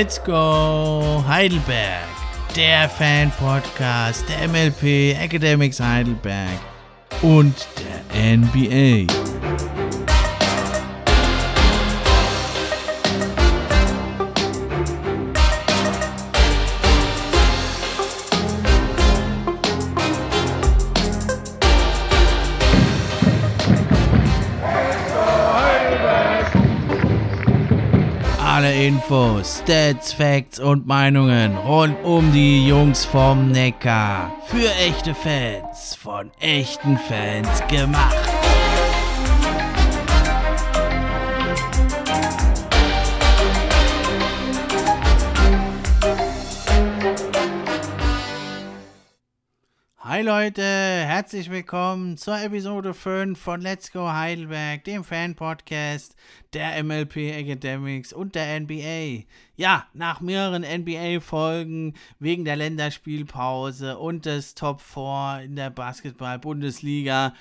Let's Go Heidelberg, der Fan-Podcast der MLP Academics Heidelberg und der NBA. Infos, Stats, Facts und Meinungen rund um die Jungs vom Neckar. Für echte Fans, von echten Fans gemacht. Hi Leute, herzlich willkommen zur Episode 5 von Let's Go Heidelberg, dem Fan-Podcast der MLP Academics und der NBA. Ja, nach mehreren NBA-Folgen wegen der Länderspielpause und des Top 4 in der Basketball-Bundesliga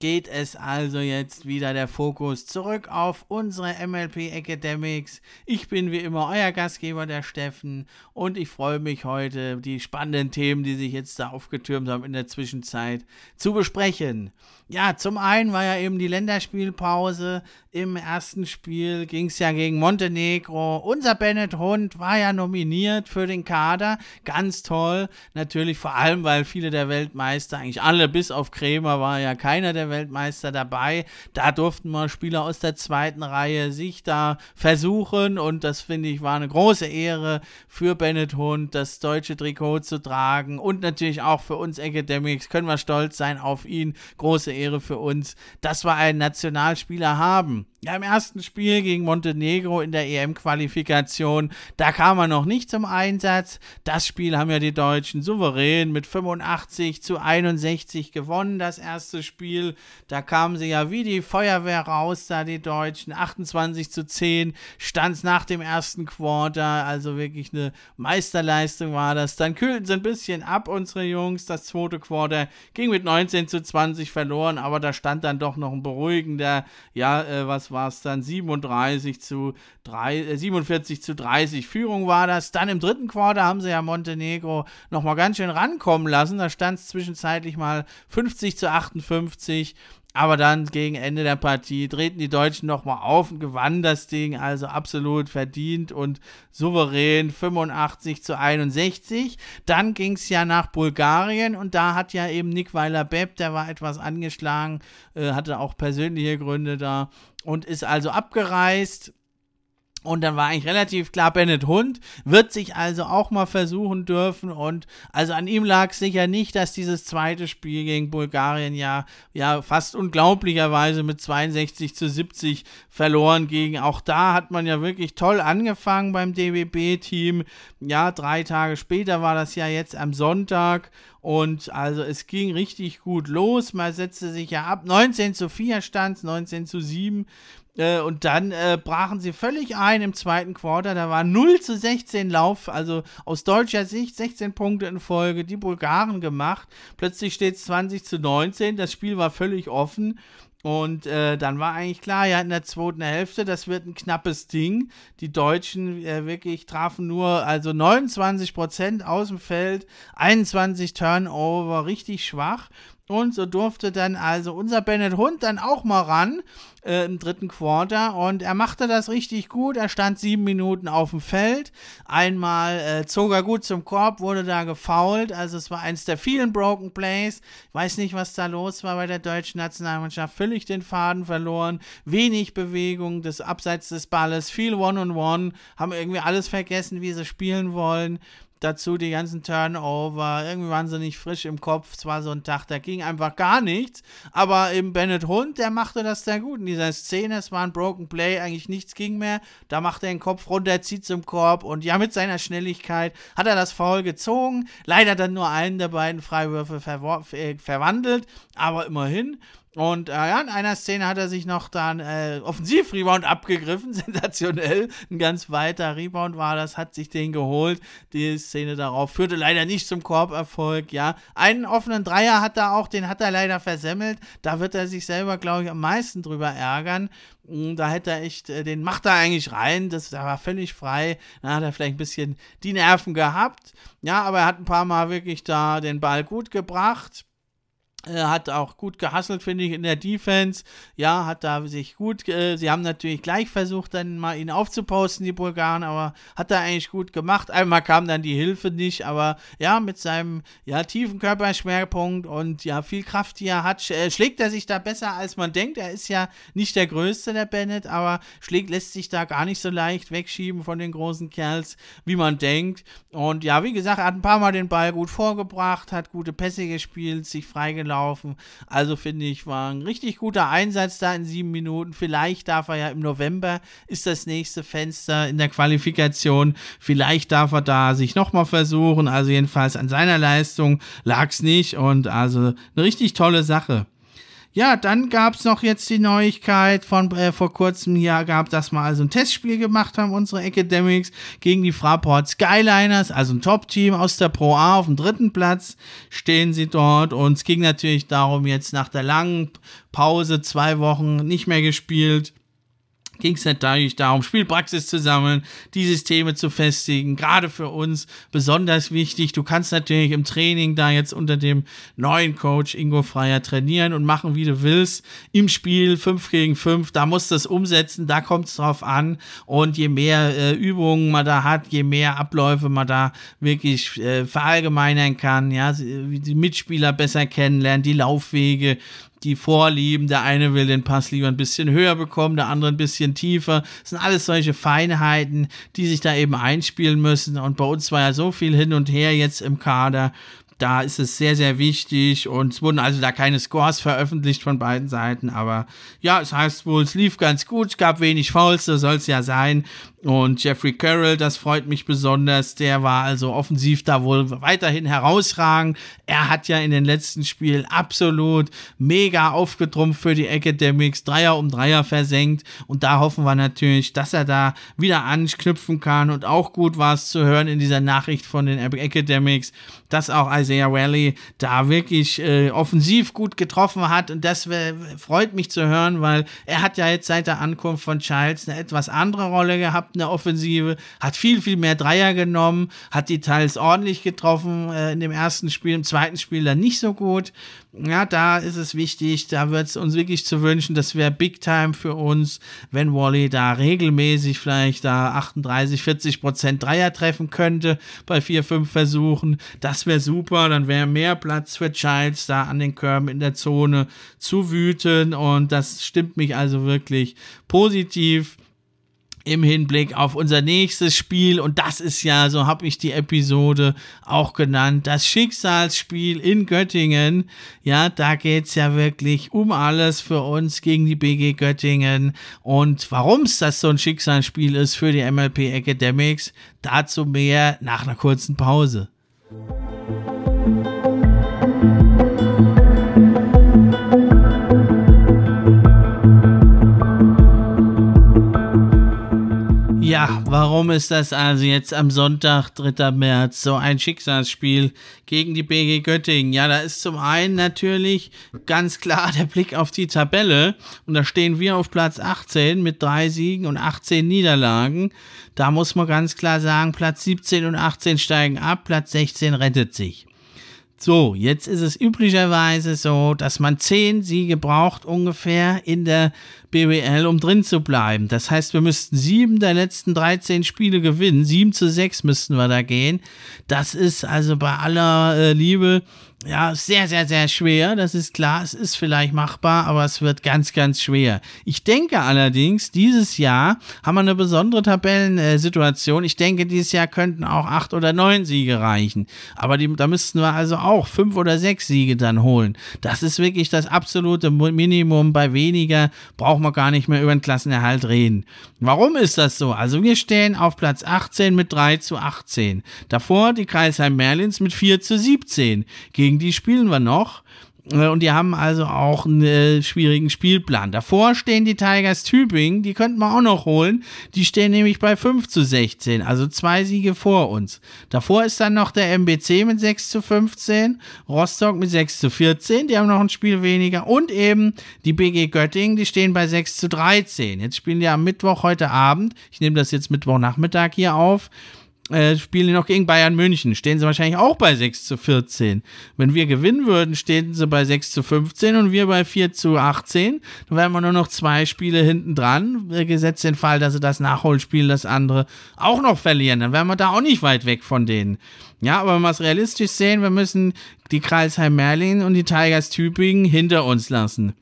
geht es also jetzt wieder der Fokus zurück auf unsere MLP Academics. Ich bin wie immer euer Gastgeber, der Steffen, und ich freue mich heute, die spannenden Themen, die sich jetzt da aufgetürmt haben in der Zwischenzeit, zu besprechen. Ja, zum einen war ja eben die Länderspielpause. Im ersten Spiel ging es ja gegen Montenegro. Unser Bennett Hund war ja nominiert für den Kader. Ganz toll. Natürlich vor allem, weil viele der Weltmeister, eigentlich alle bis auf Krämer, war ja keiner der Weltmeister dabei. Da durften mal Spieler aus der zweiten Reihe sich da versuchen. Und das finde ich war eine große Ehre für Bennett Hund, das deutsche Trikot zu tragen. Und natürlich auch für uns Academics können wir stolz sein auf ihn. Große Ehre für uns, dass wir einen Nationalspieler haben. Ja, im ersten Spiel gegen Montenegro in der EM-Qualifikation, da kam er noch nicht zum Einsatz. Das Spiel haben ja die Deutschen souverän mit 85 zu 61 gewonnen, das erste Spiel. Da kamen sie ja wie die Feuerwehr raus, da die Deutschen. 28 zu 10 stand es nach dem ersten Quarter, also wirklich eine Meisterleistung war das. Dann kühlten sie ein bisschen ab, unsere Jungs. Das zweite Quarter ging mit 19 zu 20 verloren, aber da stand dann doch noch ein beruhigender, ja, äh, was war es dann 37 zu 3, äh, 47 zu 30 Führung war das. Dann im dritten Quarter haben sie ja Montenegro nochmal ganz schön rankommen lassen. Da stand es zwischenzeitlich mal 50 zu 58. Aber dann gegen Ende der Partie drehten die Deutschen nochmal auf und gewannen das Ding, also absolut verdient und souverän 85 zu 61. Dann ging es ja nach Bulgarien und da hat ja eben Nick Weiler-Bepp, der war etwas angeschlagen, äh, hatte auch persönliche Gründe da und ist also abgereist und dann war eigentlich relativ klar, Bennett Hund wird sich also auch mal versuchen dürfen. Und also an ihm lag sicher nicht, dass dieses zweite Spiel gegen Bulgarien ja, ja fast unglaublicherweise mit 62 zu 70 verloren ging. Auch da hat man ja wirklich toll angefangen beim DWB-Team. Ja, drei Tage später war das ja jetzt am Sonntag. Und also es ging richtig gut los. Man setzte sich ja ab. 19 zu 4 stand 19 zu 7. Äh, und dann äh, brachen sie völlig ein im zweiten Quarter. Da war 0 zu 16 Lauf, also aus deutscher Sicht 16 Punkte in Folge, die Bulgaren gemacht. Plötzlich steht es 20 zu 19. Das Spiel war völlig offen. Und äh, dann war eigentlich klar, ja, in der zweiten Hälfte, das wird ein knappes Ding. Die Deutschen äh, wirklich trafen nur, also 29 Prozent aus dem Feld, 21 Turnover, richtig schwach. Und so durfte dann also unser Bennett Hund dann auch mal ran äh, im dritten Quarter. Und er machte das richtig gut. Er stand sieben Minuten auf dem Feld. Einmal äh, zog er gut zum Korb, wurde da gefoult. Also es war eins der vielen Broken Plays. Ich weiß nicht, was da los war bei der deutschen Nationalmannschaft. Völlig den Faden verloren. Wenig Bewegung des Abseits des Balles. Viel One-on-One. -on -One, haben irgendwie alles vergessen, wie sie spielen wollen dazu die ganzen Turnover. Irgendwie waren sie nicht frisch im Kopf. Es war so ein Tag, da ging einfach gar nichts. Aber eben Bennett Hund, der machte das sehr gut in dieser Szene. Es war ein Broken Play, eigentlich nichts ging mehr. Da macht er den Kopf runter, zieht zum Korb und ja, mit seiner Schnelligkeit hat er das Foul gezogen. Leider dann nur einen der beiden Freiwürfe äh, verwandelt, aber immerhin. Und äh, ja, in einer Szene hat er sich noch dann äh, Offensiv-Rebound abgegriffen. Sensationell. Ein ganz weiter Rebound war das, hat sich den geholt. Die Szene darauf führte leider nicht zum Korberfolg. Ja, einen offenen Dreier hat er auch, den hat er leider versemmelt. Da wird er sich selber, glaube ich, am meisten drüber ärgern. Hm, da hätte er echt, äh, den macht er eigentlich rein. Das, der war völlig frei. Da hat er vielleicht ein bisschen die Nerven gehabt. Ja, aber er hat ein paar Mal wirklich da den Ball gut gebracht. Er hat auch gut gehasselt, finde ich, in der Defense. Ja, hat da sich gut, äh, sie haben natürlich gleich versucht, dann mal ihn aufzuposten, die Bulgaren, aber hat er eigentlich gut gemacht. Einmal kam dann die Hilfe nicht, aber ja, mit seinem, ja, tiefen Körperschwerpunkt und ja, viel Kraft, die er hat, äh, schlägt er sich da besser, als man denkt. Er ist ja nicht der Größte, der Bennett, aber schlägt, lässt sich da gar nicht so leicht wegschieben von den großen Kerls, wie man denkt. Und ja, wie gesagt, er hat ein paar Mal den Ball gut vorgebracht, hat gute Pässe gespielt, sich freigelaufen gelaufen. Also finde ich, war ein richtig guter Einsatz da in sieben Minuten. Vielleicht darf er ja im November, ist das nächste Fenster in der Qualifikation. Vielleicht darf er da sich nochmal versuchen. Also jedenfalls an seiner Leistung lag es nicht. Und also eine richtig tolle Sache. Ja, dann gab es noch jetzt die Neuigkeit von äh, vor kurzem hier gab, dass wir also ein Testspiel gemacht haben, unsere Academics, gegen die Fraport Skyliners, also ein Top-Team aus der Pro A auf dem dritten Platz stehen sie dort. Und es ging natürlich darum, jetzt nach der langen Pause, zwei Wochen nicht mehr gespielt, ging es natürlich darum, Spielpraxis zu sammeln, die Systeme zu festigen. Gerade für uns besonders wichtig. Du kannst natürlich im Training da jetzt unter dem neuen Coach Ingo Freier trainieren und machen, wie du willst. Im Spiel 5 gegen 5, da musst du es umsetzen, da kommt es drauf an. Und je mehr äh, Übungen man da hat, je mehr Abläufe man da wirklich äh, verallgemeinern kann, ja, die Mitspieler besser kennenlernen, die Laufwege, die Vorlieben. Der eine will den Pass lieber ein bisschen höher bekommen, der andere ein bisschen tiefer. Das sind alles solche Feinheiten, die sich da eben einspielen müssen. Und bei uns war ja so viel hin und her jetzt im Kader. Da ist es sehr, sehr wichtig und es wurden also da keine Scores veröffentlicht von beiden Seiten, aber ja, es heißt wohl, es lief ganz gut, es gab wenig Fouls, so soll es ja sein und Jeffrey Carroll, das freut mich besonders. Der war also offensiv da wohl weiterhin herausragend. Er hat ja in den letzten Spielen absolut mega aufgetrumpft für die Academics. Dreier um Dreier versenkt. Und da hoffen wir natürlich, dass er da wieder anknüpfen kann. Und auch gut war es zu hören in dieser Nachricht von den Academics, dass auch Isaiah Valley da wirklich äh, offensiv gut getroffen hat. Und das freut mich zu hören, weil er hat ja jetzt seit der Ankunft von Childs eine etwas andere Rolle gehabt gehabt in der Offensive, hat viel, viel mehr Dreier genommen, hat die teils ordentlich getroffen äh, in dem ersten Spiel, im zweiten Spiel dann nicht so gut. Ja, da ist es wichtig, da wird es uns wirklich zu wünschen, das wäre Big Time für uns, wenn Wally da regelmäßig vielleicht da 38, 40 Prozent Dreier treffen könnte bei vier, fünf Versuchen. Das wäre super, dann wäre mehr Platz für Childs da an den Körben in der Zone zu wüten und das stimmt mich also wirklich positiv im Hinblick auf unser nächstes Spiel. Und das ist ja, so habe ich die Episode auch genannt, das Schicksalsspiel in Göttingen. Ja, da geht es ja wirklich um alles für uns gegen die BG Göttingen. Und warum es das so ein Schicksalsspiel ist für die MLP Academics, dazu mehr nach einer kurzen Pause. Ja, warum ist das also jetzt am Sonntag, 3. März, so ein Schicksalsspiel gegen die BG Göttingen? Ja, da ist zum einen natürlich ganz klar der Blick auf die Tabelle. Und da stehen wir auf Platz 18 mit drei Siegen und 18 Niederlagen. Da muss man ganz klar sagen, Platz 17 und 18 steigen ab, Platz 16 rettet sich. So, jetzt ist es üblicherweise so, dass man zehn Siege braucht ungefähr in der BWL, um drin zu bleiben. Das heißt, wir müssten sieben der letzten 13 Spiele gewinnen. Sieben zu sechs müssten wir da gehen. Das ist also bei aller äh, Liebe ja, sehr, sehr, sehr schwer. Das ist klar. Es ist vielleicht machbar, aber es wird ganz, ganz schwer. Ich denke allerdings, dieses Jahr haben wir eine besondere Tabellensituation. Ich denke, dieses Jahr könnten auch acht oder neun Siege reichen. Aber die, da müssten wir also auch fünf oder sechs Siege dann holen. Das ist wirklich das absolute Minimum. Bei weniger braucht man gar nicht mehr über den Klassenerhalt reden. Warum ist das so? Also wir stehen auf Platz 18 mit 3 zu 18. Davor die Kreisheim Merlins mit 4 zu 17. Gegen gegen die spielen wir noch. Äh, und die haben also auch einen schwierigen Spielplan. Davor stehen die Tigers Tübingen, die könnten wir auch noch holen. Die stehen nämlich bei 5 zu 16, also zwei Siege vor uns. Davor ist dann noch der MBC mit 6 zu 15, Rostock mit 6 zu 14, die haben noch ein Spiel weniger. Und eben die BG Göttingen, die stehen bei 6 zu 13. Jetzt spielen die am Mittwoch heute Abend. Ich nehme das jetzt Mittwochnachmittag hier auf äh, spielen noch gegen Bayern München. Stehen sie wahrscheinlich auch bei 6 zu 14. Wenn wir gewinnen würden, stehen sie bei 6 zu 15 und wir bei 4 zu 18. Dann wären wir nur noch zwei Spiele hinten dran. Äh, gesetzt den Fall, dass sie das Nachholspiel, das andere, auch noch verlieren. Dann wären wir da auch nicht weit weg von denen. Ja, aber wenn wir es realistisch sehen, wir müssen die Kreisheim Merlin und die Tigers Tübingen hinter uns lassen.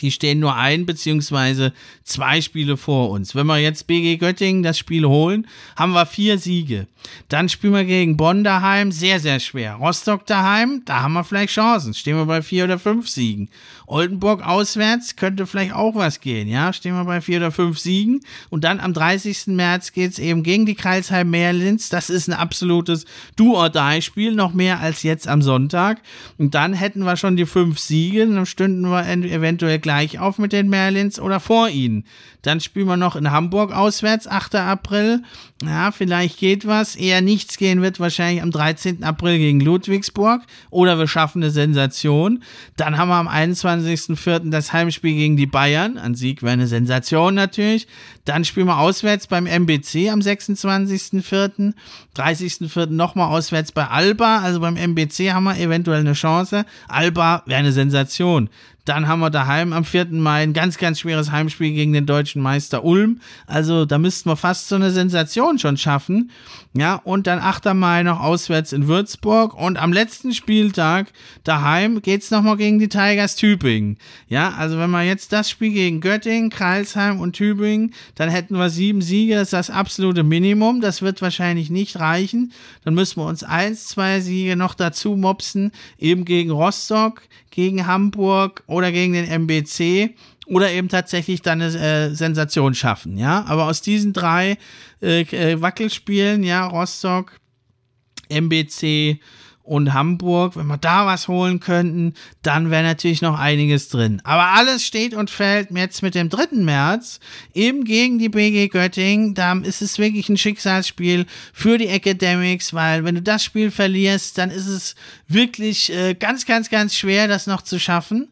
Die stehen nur ein beziehungsweise zwei Spiele vor uns. Wenn wir jetzt BG Göttingen das Spiel holen, haben wir vier Siege. Dann spielen wir gegen Bonn daheim, sehr, sehr schwer. Rostock daheim, da haben wir vielleicht Chancen. Stehen wir bei vier oder fünf Siegen. Oldenburg auswärts könnte vielleicht auch was gehen, ja. Stehen wir bei vier oder fünf Siegen. Und dann am 30. März geht es eben gegen die Kreisheim Merlins. Das ist ein absolutes Do-or-Die-Spiel, noch mehr als jetzt am Sonntag. Und dann hätten wir schon die fünf Siege, dann stünden wir eventuell gleich auf mit den Merlins oder vor ihnen. Dann spielen wir noch in Hamburg auswärts, 8. April. Ja, vielleicht geht was. Eher nichts gehen wird wahrscheinlich am 13. April gegen Ludwigsburg. Oder wir schaffen eine Sensation. Dann haben wir am 21.04. das Heimspiel gegen die Bayern. Ein Sieg wäre eine Sensation natürlich. Dann spielen wir auswärts beim MBC am 26.04. 30.04. nochmal auswärts bei Alba. Also beim MBC haben wir eventuell eine Chance. Alba wäre eine Sensation. Dann haben wir daheim am 4. Mai ein ganz, ganz schweres Heimspiel gegen den deutschen Meister Ulm. Also da müssten wir fast so eine Sensation schon schaffen. Ja, und dann 8. Mai noch auswärts in Würzburg. Und am letzten Spieltag daheim geht es nochmal gegen die Tigers Tübingen. Ja, also wenn wir jetzt das Spiel gegen Göttingen, Kreilsheim und Tübingen, dann hätten wir sieben Siege. Das ist das absolute Minimum. Das wird wahrscheinlich nicht reichen. Dann müssen wir uns eins, zwei Siege noch dazu mopsen. Eben gegen Rostock, gegen Hamburg oder gegen den MBC oder eben tatsächlich dann eine äh, Sensation schaffen, ja. Aber aus diesen drei äh, äh Wackelspielen, ja, Rostock, MBC und Hamburg, wenn wir da was holen könnten, dann wäre natürlich noch einiges drin. Aber alles steht und fällt jetzt mit dem 3. März eben gegen die BG Göttingen. Da ist es wirklich ein Schicksalsspiel für die Academics, weil wenn du das Spiel verlierst, dann ist es wirklich äh, ganz, ganz, ganz schwer, das noch zu schaffen.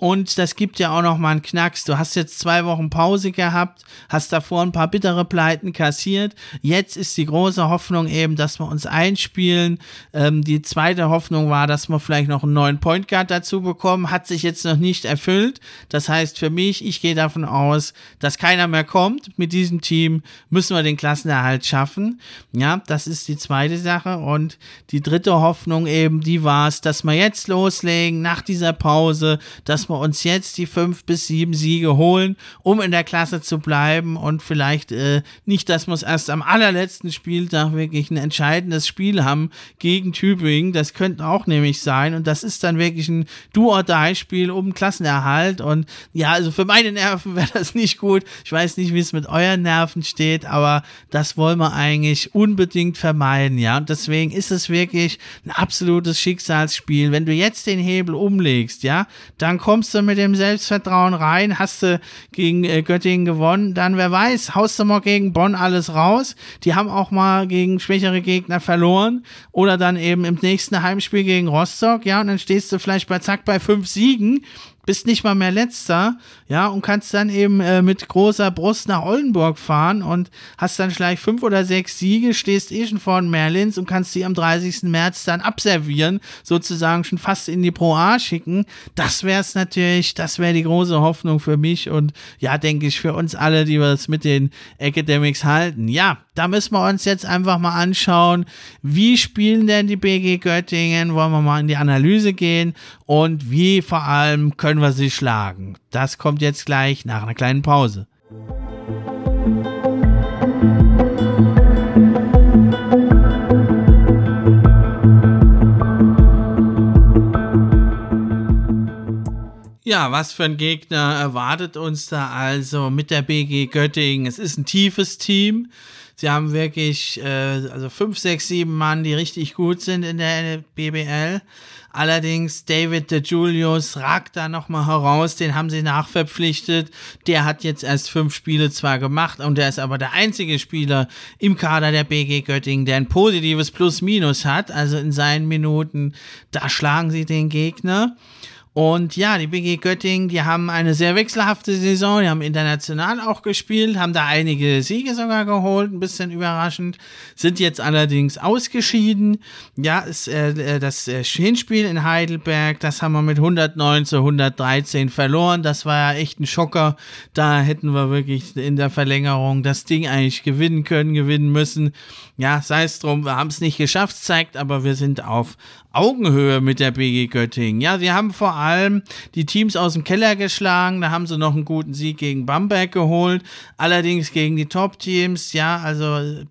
Und das gibt ja auch noch mal einen Knacks. Du hast jetzt zwei Wochen Pause gehabt, hast davor ein paar bittere Pleiten kassiert. Jetzt ist die große Hoffnung eben, dass wir uns einspielen. Ähm, die zweite Hoffnung war, dass wir vielleicht noch einen neuen Point Guard dazu bekommen. Hat sich jetzt noch nicht erfüllt. Das heißt für mich, ich gehe davon aus, dass keiner mehr kommt. Mit diesem Team müssen wir den Klassenerhalt schaffen. Ja, das ist die zweite Sache. Und die dritte Hoffnung eben, die war es, dass wir jetzt loslegen nach dieser Pause, dass wir wir uns jetzt die fünf bis sieben Siege holen, um in der Klasse zu bleiben und vielleicht äh, nicht, dass wir erst am allerletzten Spieltag wirklich ein entscheidendes Spiel haben gegen Tübingen. Das könnte auch nämlich sein und das ist dann wirklich ein Do-or-Die-Spiel um Klassenerhalt und ja, also für meine Nerven wäre das nicht gut. Ich weiß nicht, wie es mit euren Nerven steht, aber das wollen wir eigentlich unbedingt vermeiden, ja. Und deswegen ist es wirklich ein absolutes Schicksalsspiel. Wenn du jetzt den Hebel umlegst, ja, dann kommst kommst du mit dem Selbstvertrauen rein, hast du gegen äh, Göttingen gewonnen, dann wer weiß, haust du mal gegen Bonn alles raus. Die haben auch mal gegen schwächere Gegner verloren. Oder dann eben im nächsten Heimspiel gegen Rostock, ja, und dann stehst du vielleicht bei Zack bei fünf Siegen bist nicht mal mehr letzter, ja, und kannst dann eben äh, mit großer Brust nach Oldenburg fahren und hast dann vielleicht fünf oder sechs Siege, stehst eh schon vor Merlins und kannst die am 30. März dann abservieren, sozusagen schon fast in die Pro A schicken. Das wäre es natürlich, das wäre die große Hoffnung für mich und ja, denke ich, für uns alle, die wir es mit den Academics halten. Ja, da müssen wir uns jetzt einfach mal anschauen, wie spielen denn die BG Göttingen, wollen wir mal in die Analyse gehen und wie vor allem können wir sie schlagen. Das kommt jetzt gleich nach einer kleinen Pause. Ja, was für ein Gegner erwartet uns da also mit der BG Göttingen? Es ist ein tiefes Team. Sie haben wirklich äh, also fünf, sechs, sieben Mann, die richtig gut sind in der BBL. Allerdings David de Julius ragt da nochmal heraus, den haben sie nachverpflichtet. Der hat jetzt erst fünf Spiele zwar gemacht und der ist aber der einzige Spieler im Kader der BG Göttingen, der ein positives Plus-Minus hat. Also in seinen Minuten, da schlagen sie den Gegner. Und ja, die BG Göttingen, die haben eine sehr wechselhafte Saison, die haben international auch gespielt, haben da einige Siege sogar geholt, ein bisschen überraschend, sind jetzt allerdings ausgeschieden. Ja, ist, äh, äh das äh, Hinspiel in Heidelberg, das haben wir mit 109 zu 113 verloren. Das war ja echt ein Schocker. Da hätten wir wirklich in der Verlängerung das Ding eigentlich gewinnen können, gewinnen müssen. Ja, sei es drum, wir haben es nicht geschafft, zeigt aber, wir sind auf Augenhöhe mit der BG Göttingen. Ja, sie haben vor allem die Teams aus dem Keller geschlagen. Da haben sie noch einen guten Sieg gegen Bamberg geholt. Allerdings gegen die Top-Teams, ja, also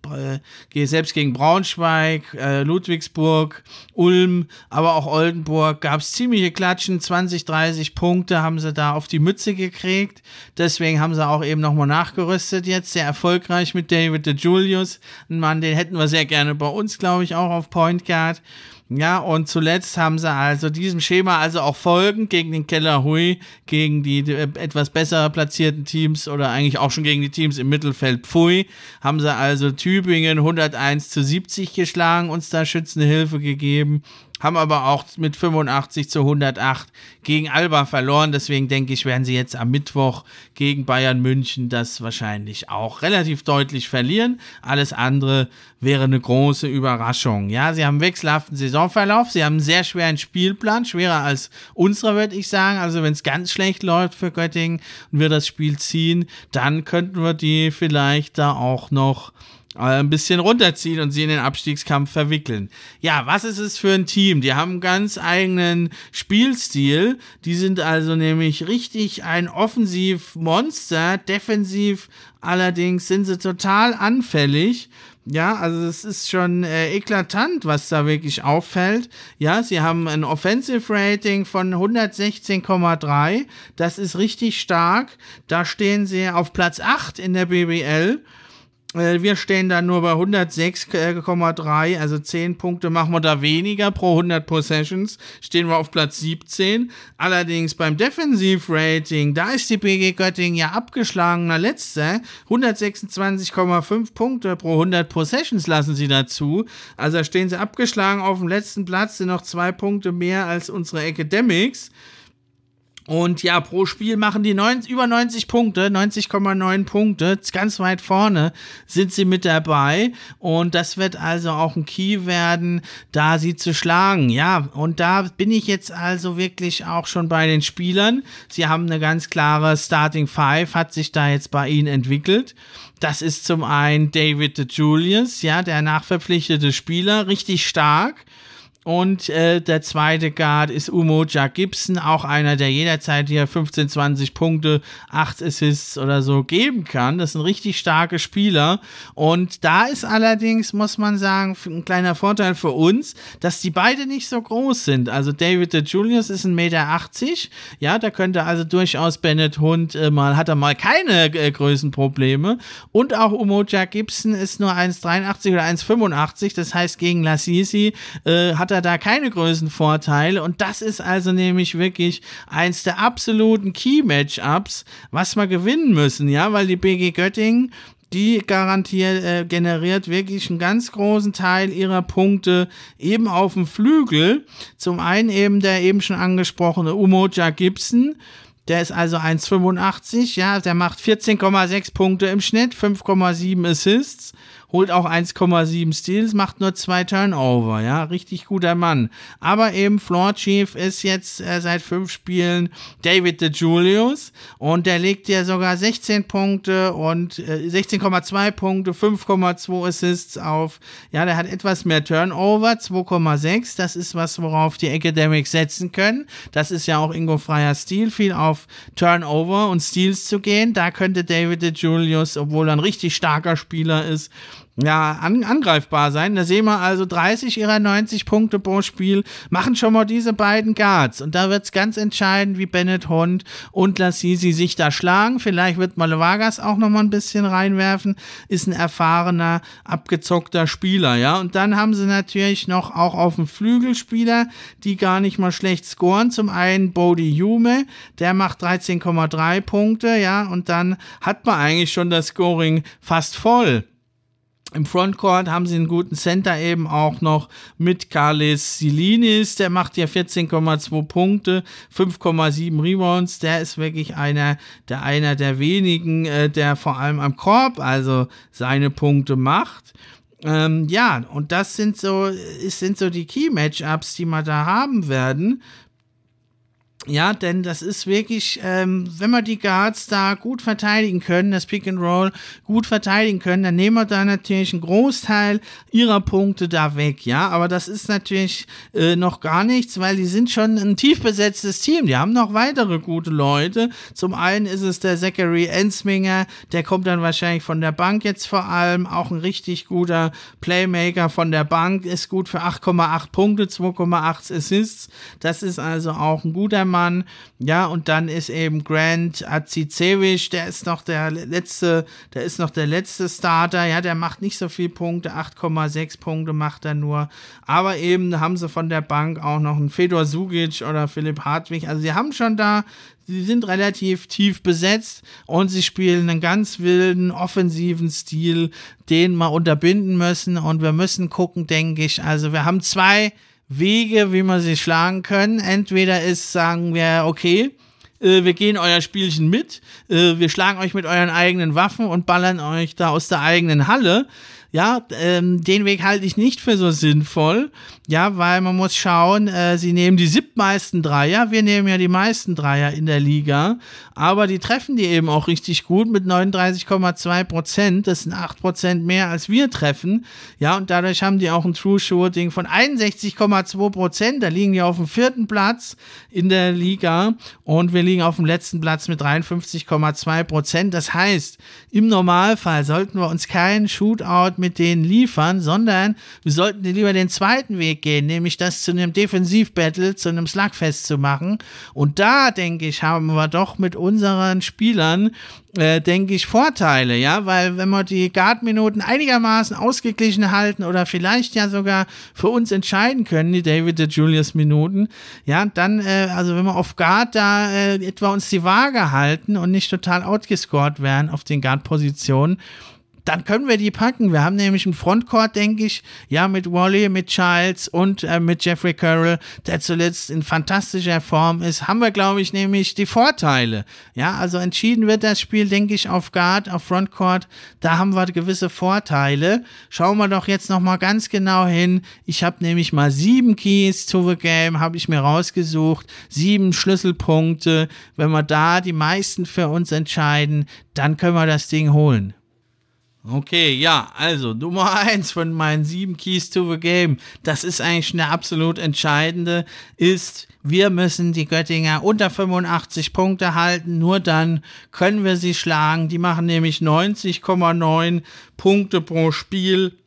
äh, selbst gegen Braunschweig, äh, Ludwigsburg, Ulm, aber auch Oldenburg gab es ziemliche Klatschen. 20, 30 Punkte haben sie da auf die Mütze gekriegt. Deswegen haben sie auch eben nochmal nachgerüstet jetzt. Sehr erfolgreich mit David de Julius. Ein Mann, den hätten wir sehr gerne bei uns, glaube ich, auch auf Point Guard. Ja, und zuletzt haben sie also diesem Schema also auch folgend gegen den Keller Hui, gegen die äh, etwas besser platzierten Teams oder eigentlich auch schon gegen die Teams im Mittelfeld Pfui, haben sie also Tübingen 101 zu 70 geschlagen, uns da schützende Hilfe gegeben haben aber auch mit 85 zu 108 gegen Alba verloren. Deswegen denke ich, werden sie jetzt am Mittwoch gegen Bayern München das wahrscheinlich auch relativ deutlich verlieren. Alles andere wäre eine große Überraschung. Ja, sie haben wechselhaften Saisonverlauf, sie haben einen sehr schweren Spielplan, schwerer als unserer, würde ich sagen. Also wenn es ganz schlecht läuft für Göttingen und wir das Spiel ziehen, dann könnten wir die vielleicht da auch noch ein bisschen runterziehen und sie in den Abstiegskampf verwickeln. Ja, was ist es für ein Team? Die haben einen ganz eigenen Spielstil. Die sind also nämlich richtig ein Offensivmonster. Defensiv allerdings sind sie total anfällig. Ja, also es ist schon äh, eklatant, was da wirklich auffällt. Ja, sie haben ein Offensive Rating von 116,3. Das ist richtig stark. Da stehen sie auf Platz 8 in der BBL. Äh, wir stehen da nur bei 106,3, also 10 Punkte machen wir da weniger pro 100 Possessions. Stehen wir auf Platz 17. Allerdings beim Defensiv-Rating, da ist die BG Göttingen ja abgeschlagener Letzter. 126,5 Punkte pro 100 Possessions lassen sie dazu. Also stehen sie abgeschlagen auf dem letzten Platz, sind noch zwei Punkte mehr als unsere Academics. Und ja, pro Spiel machen die 90, über 90 Punkte, 90,9 Punkte, ganz weit vorne sind sie mit dabei. Und das wird also auch ein Key werden, da sie zu schlagen. Ja, und da bin ich jetzt also wirklich auch schon bei den Spielern. Sie haben eine ganz klare Starting Five, hat sich da jetzt bei ihnen entwickelt. Das ist zum einen David de Julius, ja, der nachverpflichtete Spieler, richtig stark. Und äh, der zweite Guard ist Umoja Gibson, auch einer, der jederzeit hier 15, 20 Punkte, 8 Assists oder so geben kann. Das ein richtig starker Spieler. Und da ist allerdings, muss man sagen, ein kleiner Vorteil für uns, dass die beide nicht so groß sind. Also David de Julius ist 1,80 Meter. Ja, da könnte also durchaus Bennett Hund äh, mal, hat er mal keine äh, Größenprobleme. Und auch Umoja Gibson ist nur 1,83 oder 1,85. Das heißt, gegen Lassisi äh, hat er da keine Größenvorteile. Und das ist also nämlich wirklich eins der absoluten Key-Matchups, was wir gewinnen müssen, ja, weil die BG Göttingen die garantiert, äh, generiert wirklich einen ganz großen Teil ihrer Punkte eben auf dem Flügel. Zum einen eben der eben schon angesprochene Umoja Gibson, der ist also 1,85, ja, der macht 14,6 Punkte im Schnitt, 5,7 Assists holt auch 1,7 Steals, macht nur zwei Turnover, ja, richtig guter Mann. Aber eben Floor Chief ist jetzt äh, seit fünf Spielen David de Julius und der legt ja sogar 16 Punkte und äh, 16,2 Punkte, 5,2 Assists auf. Ja, der hat etwas mehr Turnover, 2,6. Das ist was, worauf die Academics setzen können. Das ist ja auch Ingo Freier Stil, viel auf Turnover und Steals zu gehen. Da könnte David de Julius, obwohl er ein richtig starker Spieler ist, ja, an, angreifbar sein. Da sehen wir also 30 ihrer 90 Punkte pro Spiel machen schon mal diese beiden Guards. Und da wird es ganz entscheidend, wie Bennett Hund und Lassisi sich da schlagen. Vielleicht wird Malevagas auch noch mal ein bisschen reinwerfen. Ist ein erfahrener, abgezockter Spieler, ja. Und dann haben sie natürlich noch auch auf dem Flügelspieler, die gar nicht mal schlecht scoren. Zum einen Bodie Yume, der macht 13,3 Punkte, ja. Und dann hat man eigentlich schon das Scoring fast voll. Im Frontcourt haben sie einen guten Center eben auch noch mit Carles Silinis. Der macht ja 14,2 Punkte, 5,7 Rebounds. Der ist wirklich einer der, einer der wenigen, äh, der vor allem am Korb also seine Punkte macht. Ähm, ja, und das sind so, sind so die Key-Matchups, die wir da haben werden. Ja, denn das ist wirklich, ähm, wenn wir die Guards da gut verteidigen können, das Pick and Roll gut verteidigen können, dann nehmen wir da natürlich einen Großteil ihrer Punkte da weg, ja. Aber das ist natürlich äh, noch gar nichts, weil die sind schon ein tief besetztes Team. Die haben noch weitere gute Leute. Zum einen ist es der Zachary Ensminger, der kommt dann wahrscheinlich von der Bank jetzt vor allem, auch ein richtig guter Playmaker von der Bank, ist gut für 8,8 Punkte, 2,8 Assists. Das ist also auch ein guter Zimmermann, ja, und dann ist eben Grant Azizewicz, der ist noch der letzte, der ist noch der letzte Starter, ja, der macht nicht so viel Punkte, 8,6 Punkte macht er nur, aber eben haben sie von der Bank auch noch einen Fedor Sugic oder Philipp Hartwig, also sie haben schon da sie sind relativ tief besetzt und sie spielen einen ganz wilden, offensiven Stil, den wir unterbinden müssen. Und wir müssen gucken, denke ich. Also wir haben zwei Wege, wie man sie schlagen können. Entweder ist, sagen wir, okay, äh, wir gehen euer Spielchen mit, äh, wir schlagen euch mit euren eigenen Waffen und ballern euch da aus der eigenen Halle. Ja, ähm, den Weg halte ich nicht für so sinnvoll. Ja, weil man muss schauen, äh, sie nehmen die siebmeisten Dreier. Wir nehmen ja die meisten Dreier in der Liga. Aber die treffen die eben auch richtig gut mit 39,2 Prozent. Das sind 8 Prozent mehr als wir treffen. Ja, und dadurch haben die auch ein True Shooting von 61,2 Prozent. Da liegen die auf dem vierten Platz in der Liga. Und wir liegen auf dem letzten Platz mit 53,2 Prozent. Das heißt, im Normalfall sollten wir uns keinen Shootout mit denen liefern, sondern wir sollten lieber den zweiten Weg gehen, nämlich das zu einem Defensivbattle, zu einem Slugfest zu machen. Und da, denke ich, haben wir doch mit unseren Spielern äh, denke ich, Vorteile, ja, weil wenn wir die Guard-Minuten einigermaßen ausgeglichen halten oder vielleicht ja sogar für uns entscheiden können, die David de Julius Minuten, ja, dann, äh, also wenn wir auf Guard da äh, etwa uns die Waage halten und nicht total outgescored werden auf den Guard-Positionen, dann können wir die packen. Wir haben nämlich einen Frontcourt, denke ich, ja, mit Wally, mit Childs und äh, mit Jeffrey Carroll, der zuletzt in fantastischer Form ist, haben wir, glaube ich, nämlich die Vorteile. Ja, also entschieden wird das Spiel, denke ich, auf Guard, auf Frontcourt. Da haben wir gewisse Vorteile. Schauen wir doch jetzt nochmal ganz genau hin. Ich habe nämlich mal sieben Keys to the Game, habe ich mir rausgesucht. Sieben Schlüsselpunkte. Wenn wir da die meisten für uns entscheiden, dann können wir das Ding holen. Okay, ja, also Nummer eins von meinen sieben Keys to the Game, das ist eigentlich eine absolut entscheidende, ist, wir müssen die Göttinger unter 85 Punkte halten, nur dann können wir sie schlagen. Die machen nämlich 90,9 Punkte pro Spiel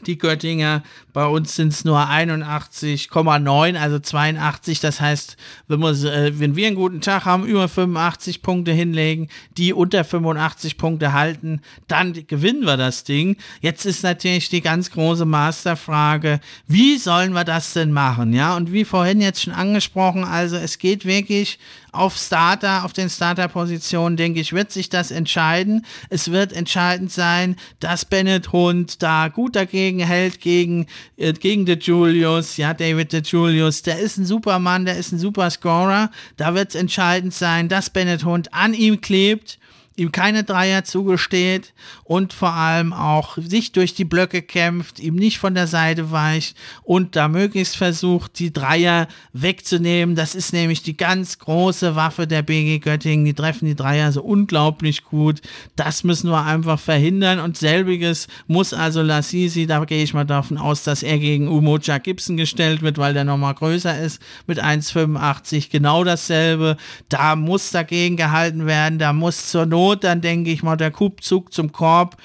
die Göttinger. Bei uns sind es nur 81,9, also 82. Das heißt, wenn wir, äh, wenn wir einen guten Tag haben, über 85 Punkte hinlegen, die unter 85 Punkte halten, dann gewinnen wir das Ding. Jetzt ist natürlich die ganz große Masterfrage, wie sollen wir das denn machen? Ja, und wie vorhin jetzt schon angesprochen, also es geht wirklich auf Starter, auf den Starter-Positionen, denke ich, wird sich das entscheiden. Es wird entscheidend sein, dass Bennett Hund da gut dagegen hält, gegen, äh, gegen De Julius. Ja, David De Julius, der ist ein super Mann, der ist ein super Scorer. Da wird es entscheidend sein, dass Bennett Hund an ihm klebt ihm keine Dreier zugesteht und vor allem auch sich durch die Blöcke kämpft, ihm nicht von der Seite weicht und da möglichst versucht, die Dreier wegzunehmen. Das ist nämlich die ganz große Waffe der BG Göttingen. Die treffen die Dreier so unglaublich gut. Das müssen wir einfach verhindern und selbiges muss also Lassisi, da gehe ich mal davon aus, dass er gegen Umoja Gibson gestellt wird, weil der nochmal größer ist mit 1,85. Genau dasselbe. Da muss dagegen gehalten werden, da muss zur Not Not, dann denke ich mal, der Kubzug zum Korb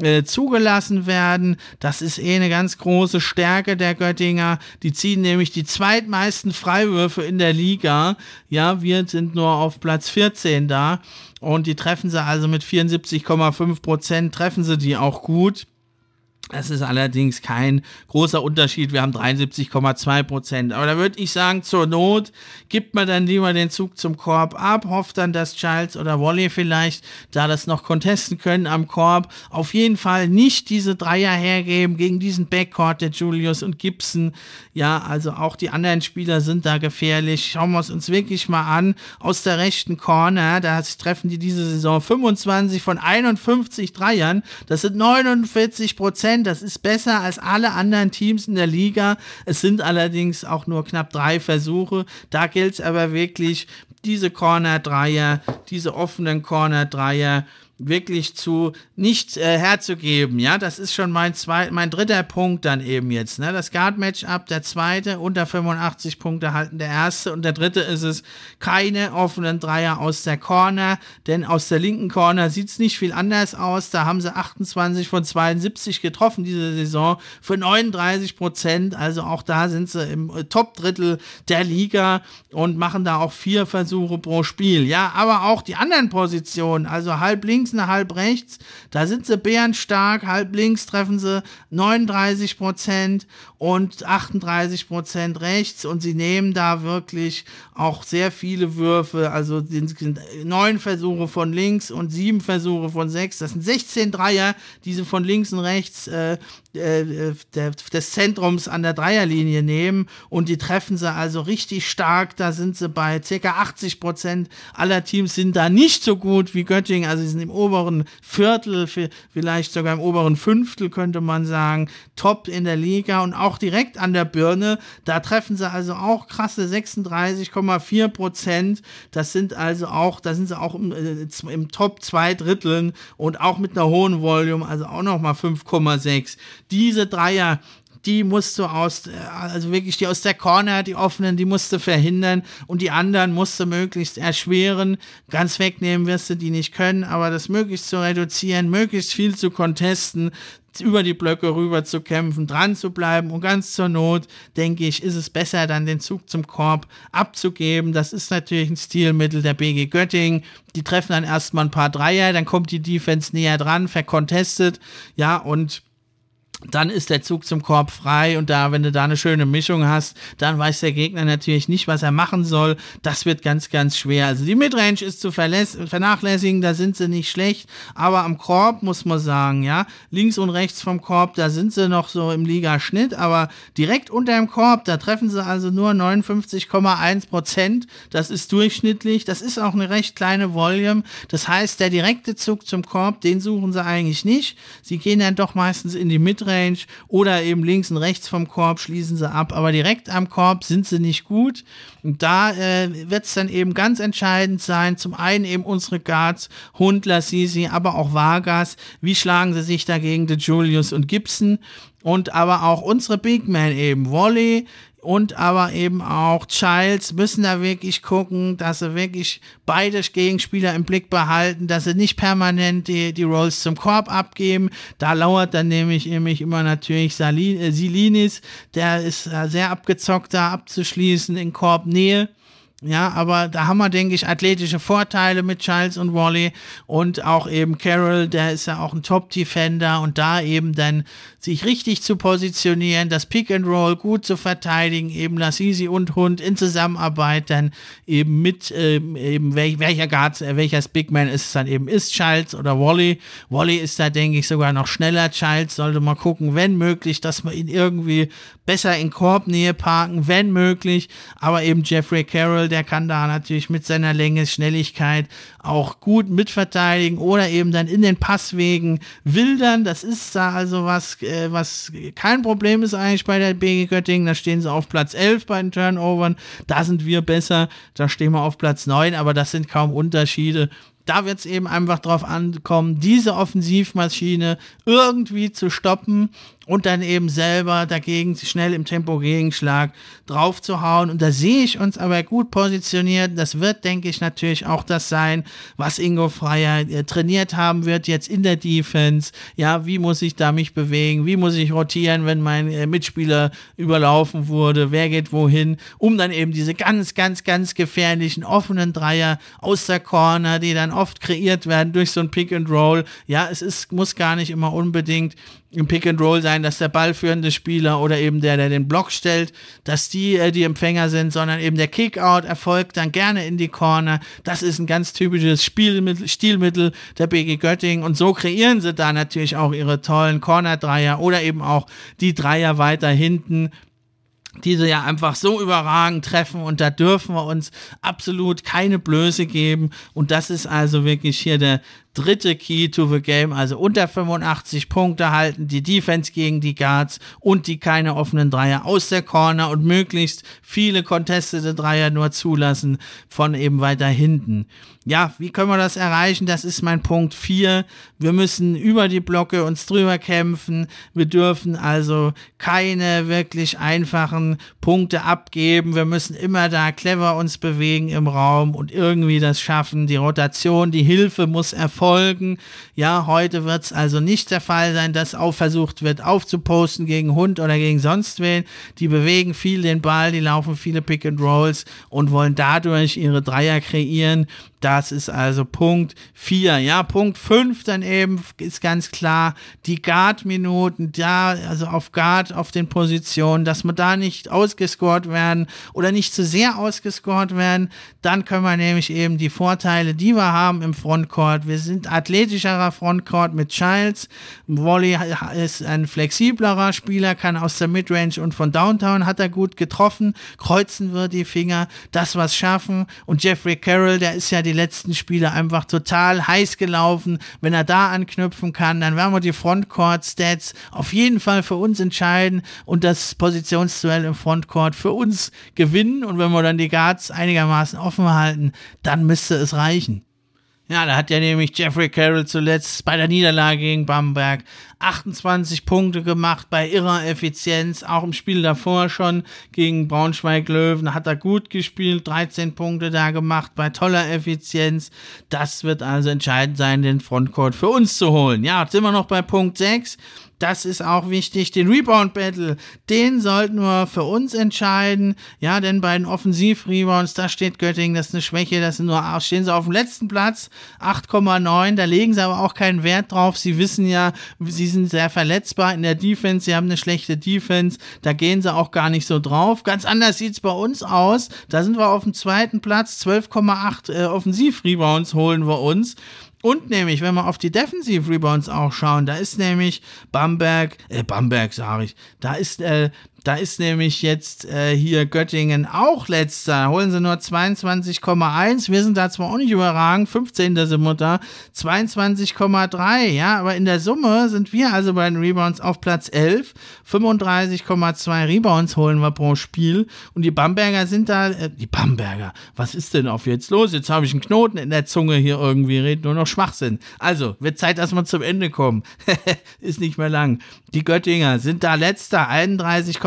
äh, zugelassen werden. Das ist eh eine ganz große Stärke der Göttinger. Die ziehen nämlich die zweitmeisten Freiwürfe in der Liga. Ja, wir sind nur auf Platz 14 da. Und die treffen sie also mit 74,5 Prozent, treffen sie die auch gut. Es ist allerdings kein großer Unterschied. Wir haben 73,2 Prozent. Aber da würde ich sagen, zur Not gibt man dann lieber den Zug zum Korb ab, hofft dann, dass Giles oder Wally vielleicht da das noch contesten können am Korb. Auf jeden Fall nicht diese Dreier hergeben gegen diesen Backcourt der Julius und Gibson. Ja, also auch die anderen Spieler sind da gefährlich. Schauen wir es uns wirklich mal an. Aus der rechten Corner, da treffen die diese Saison 25 von 51 Dreiern. Das sind 49 Prozent. Prozent. Das ist besser als alle anderen Teams in der Liga. Es sind allerdings auch nur knapp drei Versuche. Da gilt es aber wirklich, diese Corner-Dreier, diese offenen Corner-Dreier, wirklich zu nicht äh, herzugeben. Ja, das ist schon mein zwei, mein dritter Punkt dann eben jetzt. Ne? Das Guard-Matchup, der zweite, unter 85 Punkte halten der erste und der dritte ist es keine offenen Dreier aus der Corner, denn aus der linken Corner sieht es nicht viel anders aus. Da haben sie 28 von 72 getroffen diese Saison für 39 Prozent. Also auch da sind sie im äh, Top-Drittel der Liga und machen da auch vier Versuche pro Spiel. Ja, aber auch die anderen Positionen, also halb links links, eine halb rechts. Da sind sie bärenstark. Halb links treffen sie 39 Prozent und 38 Prozent rechts. Und sie nehmen da wirklich auch sehr viele Würfe. Also sind neun Versuche von links und sieben Versuche von sechs. Das sind 16 Dreier, die sie von links und rechts äh, äh, des Zentrums an der Dreierlinie nehmen und die treffen sie also richtig stark. Da sind sie bei ca. 80 Prozent aller Teams sind da nicht so gut wie Göttingen. Also sie sind im oberen Viertel, vielleicht sogar im oberen Fünftel könnte man sagen, top in der Liga und auch direkt an der Birne. Da treffen sie also auch krasse 36,4 Prozent. Das sind also auch, da sind sie auch im, äh, im Top zwei Dritteln und auch mit einer hohen Volume, also auch nochmal 5,6 diese Dreier, die musst du aus, äh, also wirklich die aus der Corner, die offenen, die musst du verhindern und die anderen musst du möglichst erschweren. Ganz wegnehmen wirst du die nicht können, aber das möglichst zu reduzieren, möglichst viel zu contesten, über die Blöcke rüber zu kämpfen, dran zu bleiben und ganz zur Not, denke ich, ist es besser, dann den Zug zum Korb abzugeben. Das ist natürlich ein Stilmittel der BG Göttingen. Die treffen dann erstmal ein paar Dreier, dann kommt die Defense näher dran, vercontestet, ja, und dann ist der Zug zum Korb frei und da, wenn du da eine schöne Mischung hast, dann weiß der Gegner natürlich nicht, was er machen soll. Das wird ganz, ganz schwer. Also die Midrange ist zu vernachlässigen, da sind sie nicht schlecht, aber am Korb muss man sagen, ja, links und rechts vom Korb, da sind sie noch so im Ligaschnitt, aber direkt unter dem Korb, da treffen sie also nur 59,1 Prozent. Das ist durchschnittlich, das ist auch eine recht kleine Volume. Das heißt, der direkte Zug zum Korb, den suchen sie eigentlich nicht. Sie gehen dann doch meistens in die Midrange Midrange oder eben links und rechts vom Korb schließen sie ab, aber direkt am Korb sind sie nicht gut. Und da äh, wird es dann eben ganz entscheidend sein, zum einen eben unsere Guards, Hundler, Sisi, aber auch Vargas, wie schlagen sie sich dagegen? De Julius und Gibson. Und aber auch unsere Big Men eben, Volley, und aber eben auch Childs müssen da wirklich gucken, dass sie wirklich beide Gegenspieler im Blick behalten, dass sie nicht permanent die, die Rolls zum Korb abgeben. Da lauert dann nämlich, nämlich immer natürlich Salin, äh, Silinis, der ist äh, sehr abgezockt da abzuschließen in Korbnähe. Ja, aber da haben wir, denke ich, athletische Vorteile mit Charles und Wally und auch eben Carroll, der ist ja auch ein Top-Defender und da eben dann sich richtig zu positionieren, das Pick and Roll gut zu verteidigen, eben Lassisi und Hund in Zusammenarbeit dann eben mit ähm, eben welch, welcher Guard, äh, welcher Big Man ist es dann eben ist Charles oder Wally. Wally ist da, denke ich, sogar noch schneller. Charles sollte mal gucken, wenn möglich, dass man ihn irgendwie besser in Korbnähe parken, wenn möglich, aber eben Jeffrey Carroll der kann da natürlich mit seiner Länge, Schnelligkeit auch gut mitverteidigen oder eben dann in den Passwegen wildern. Das ist da also was, äh, was kein Problem ist eigentlich bei der BG Göttingen. Da stehen sie auf Platz 11 bei den Turnovern. Da sind wir besser. Da stehen wir auf Platz 9, aber das sind kaum Unterschiede da wird es eben einfach drauf ankommen, diese Offensivmaschine irgendwie zu stoppen und dann eben selber dagegen schnell im Tempo Gegenschlag drauf zu hauen. Und da sehe ich uns aber gut positioniert. Das wird, denke ich, natürlich auch das sein, was Ingo Freier äh, trainiert haben wird jetzt in der Defense. Ja, wie muss ich da mich bewegen? Wie muss ich rotieren, wenn mein äh, Mitspieler überlaufen wurde? Wer geht wohin? Um dann eben diese ganz, ganz, ganz gefährlichen offenen Dreier aus der Corner, die dann oft kreiert werden durch so ein Pick and Roll. Ja, es ist, muss gar nicht immer unbedingt im Pick and Roll sein, dass der ballführende Spieler oder eben der, der den Block stellt, dass die äh, die Empfänger sind, sondern eben der Kickout erfolgt dann gerne in die Corner. Das ist ein ganz typisches Spielmittel, Stilmittel der BG Göttingen. Und so kreieren sie da natürlich auch ihre tollen Corner-Dreier oder eben auch die Dreier weiter hinten diese ja einfach so überragend treffen. Und da dürfen wir uns absolut keine Blöße geben. Und das ist also wirklich hier der dritte Key to the Game, also unter 85 Punkte halten, die Defense gegen die Guards und die keine offenen Dreier aus der Corner und möglichst viele contestete Dreier nur zulassen von eben weiter hinten. Ja, wie können wir das erreichen? Das ist mein Punkt 4. Wir müssen über die Blocke uns drüber kämpfen. Wir dürfen also keine wirklich einfachen Punkte abgeben. Wir müssen immer da clever uns bewegen im Raum und irgendwie das schaffen. Die Rotation, die Hilfe muss erfolgen folgen. Ja, heute wird es also nicht der Fall sein, dass auch versucht wird aufzuposten gegen Hund oder gegen sonst wen. Die bewegen viel den Ball, die laufen viele Pick and Rolls und wollen dadurch ihre Dreier kreieren. Das ist also Punkt 4. Ja, Punkt 5 dann eben ist ganz klar die Guard-Minuten, da, also auf Guard, auf den Positionen, dass wir da nicht ausgescored werden oder nicht zu sehr ausgescored werden. Dann können wir nämlich eben die Vorteile, die wir haben im Frontcourt. Wir sind athletischerer Frontcourt mit Childs. Wally ist ein flexiblerer Spieler, kann aus der Midrange und von Downtown hat er gut getroffen. Kreuzen wir die Finger, das was schaffen. Und Jeffrey Carroll, der ist ja die letzten Spiele einfach total heiß gelaufen. Wenn er da anknüpfen kann, dann werden wir die Frontcourt-Stats auf jeden Fall für uns entscheiden und das Positionsduell im Frontcourt für uns gewinnen. Und wenn wir dann die Guards einigermaßen offen halten, dann müsste es reichen. Ja, da hat ja nämlich Jeffrey Carroll zuletzt bei der Niederlage gegen Bamberg 28 Punkte gemacht bei irrer Effizienz. Auch im Spiel davor schon gegen Braunschweig-Löwen hat er gut gespielt, 13 Punkte da gemacht bei toller Effizienz. Das wird also entscheidend sein, den Frontcourt für uns zu holen. Ja, jetzt sind wir noch bei Punkt 6. Das ist auch wichtig. Den Rebound Battle, den sollten wir für uns entscheiden. Ja, denn bei den Offensiv-Rebounds, da steht Göttingen, das ist eine Schwäche. Das sind nur, stehen sie auf dem letzten Platz, 8,9. Da legen sie aber auch keinen Wert drauf. Sie wissen ja, sie sind sehr verletzbar in der Defense. Sie haben eine schlechte Defense. Da gehen sie auch gar nicht so drauf. Ganz anders sieht's bei uns aus. Da sind wir auf dem zweiten Platz. 12,8 äh, Offensiv-Rebounds holen wir uns. Und nämlich, wenn wir auf die Defensive Rebounds auch schauen, da ist nämlich Bamberg, äh, Bamberg sage ich, da ist äh, da ist nämlich jetzt äh, hier Göttingen auch letzter. Holen sie nur 22,1. Wir sind da zwar auch nicht überragend, 15. sind wir da, 22,3. Ja, aber in der Summe sind wir also bei den Rebounds auf Platz 11. 35,2 Rebounds holen wir pro Spiel. Und die Bamberger sind da, äh, die Bamberger, was ist denn auf jetzt los? Jetzt habe ich einen Knoten in der Zunge hier irgendwie, redet nur noch Schwachsinn. Also, wird Zeit, dass wir zum Ende kommen. ist nicht mehr lang. Die Göttinger sind da letzter,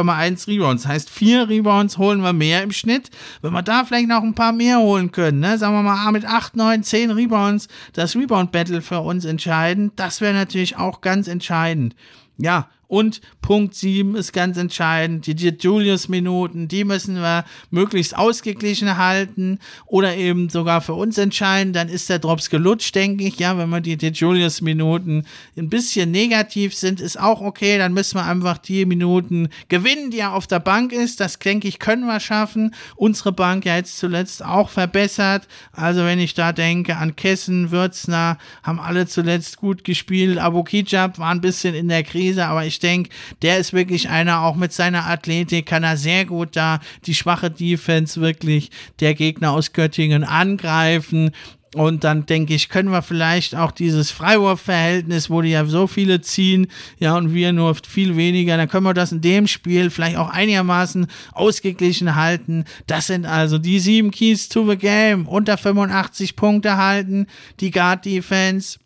31,1 Rebounds. Heißt, vier Rebounds holen wir mehr im Schnitt. Wenn wir da vielleicht noch ein paar mehr holen können, ne? sagen wir mal mit 8, 9, 10 Rebounds das Rebound-Battle für uns entscheiden, das wäre natürlich auch ganz entscheidend. Ja, und Punkt 7 ist ganz entscheidend. Die Julius-Minuten, die müssen wir möglichst ausgeglichen halten oder eben sogar für uns entscheiden. Dann ist der Drops gelutscht, denke ich. Ja, wenn wir die, Julius-Minuten ein bisschen negativ sind, ist auch okay. Dann müssen wir einfach die Minuten gewinnen, die ja auf der Bank ist. Das, denke ich, können wir schaffen. Unsere Bank ja jetzt zuletzt auch verbessert. Also, wenn ich da denke an Kessen, Würzner, haben alle zuletzt gut gespielt. Abu Kijab war ein bisschen in der Krise, aber ich denke, der ist wirklich einer, auch mit seiner Athletik kann er sehr gut da die schwache Defense wirklich der Gegner aus Göttingen angreifen. Und dann denke ich, können wir vielleicht auch dieses Freiwurfverhältnis, wo die ja so viele ziehen, ja, und wir nur viel weniger, dann können wir das in dem Spiel vielleicht auch einigermaßen ausgeglichen halten. Das sind also die sieben Keys to the Game. Unter 85 Punkte halten, die Guard Defense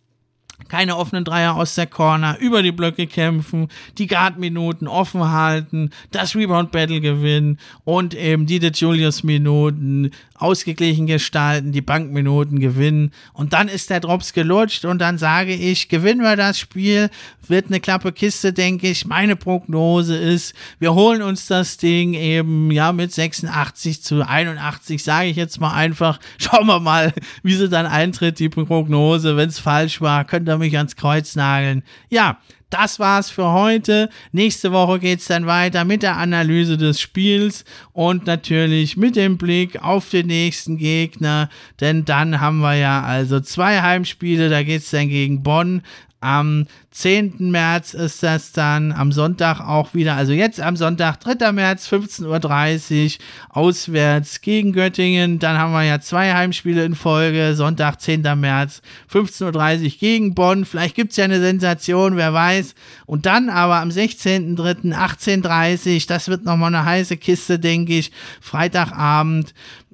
keine offenen Dreier aus der Corner, über die Blöcke kämpfen, die Guard-Minuten offen halten, das Rebound-Battle gewinnen und eben die Julius-Minuten ausgeglichen gestalten, die Bankminuten gewinnen. Und dann ist der Drops gelutscht und dann sage ich, gewinnen wir das Spiel, wird eine klappe Kiste, denke ich. Meine Prognose ist, wir holen uns das Ding eben, ja, mit 86 zu 81, sage ich jetzt mal einfach. Schauen wir mal, wie sie dann eintritt, die Prognose. Wenn es falsch war, könnt ihr mich ans Kreuz nageln. Ja, das war's für heute. Nächste Woche geht's dann weiter mit der Analyse des Spiels und natürlich mit dem Blick auf den nächsten Gegner, denn dann haben wir ja also zwei Heimspiele, da geht's dann gegen Bonn am 10. März ist das dann am Sonntag auch wieder, also jetzt am Sonntag, 3. März, 15.30 Uhr, auswärts gegen Göttingen. Dann haben wir ja zwei Heimspiele in Folge, Sonntag, 10. März, 15.30 Uhr gegen Bonn. Vielleicht gibt es ja eine Sensation, wer weiß. Und dann aber am 16.3., 18.30 Uhr, das wird nochmal eine heiße Kiste, denke ich, Freitagabend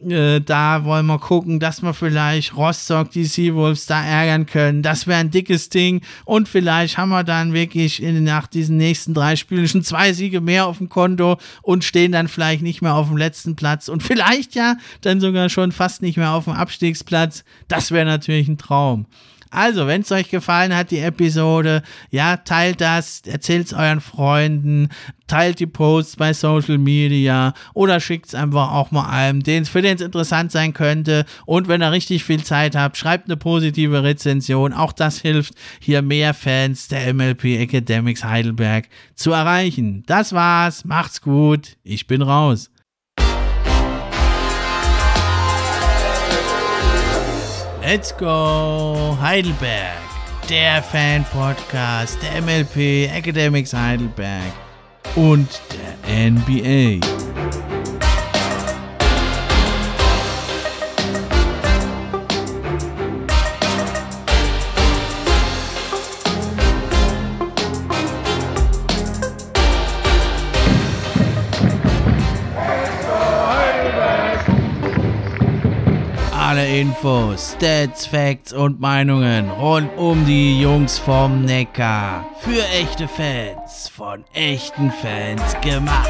äh, da wollen wir gucken, dass wir vielleicht Rostock, die Seawolves da ärgern können. Das wäre ein dickes Ding. Und vielleicht haben wir dann wirklich in, nach diesen nächsten drei Spielen schon zwei Siege mehr auf dem Konto und stehen dann vielleicht nicht mehr auf dem letzten Platz und vielleicht ja dann sogar schon fast nicht mehr auf dem Abstiegsplatz. Das wäre natürlich ein Traum. Also, wenn es euch gefallen hat, die Episode, ja, teilt das, erzählt es euren Freunden, teilt die Posts bei Social Media oder schickt es einfach auch mal einem, den, für den es interessant sein könnte. Und wenn ihr richtig viel Zeit habt, schreibt eine positive Rezension. Auch das hilft, hier mehr Fans der MLP Academics Heidelberg zu erreichen. Das war's, macht's gut, ich bin raus. Let's go Heidelberg, der Fan-Podcast der MLP Academics Heidelberg und der NBA. Infos, Stats, Facts und Meinungen rund um die Jungs vom Neckar. Für echte Fans, von echten Fans gemacht.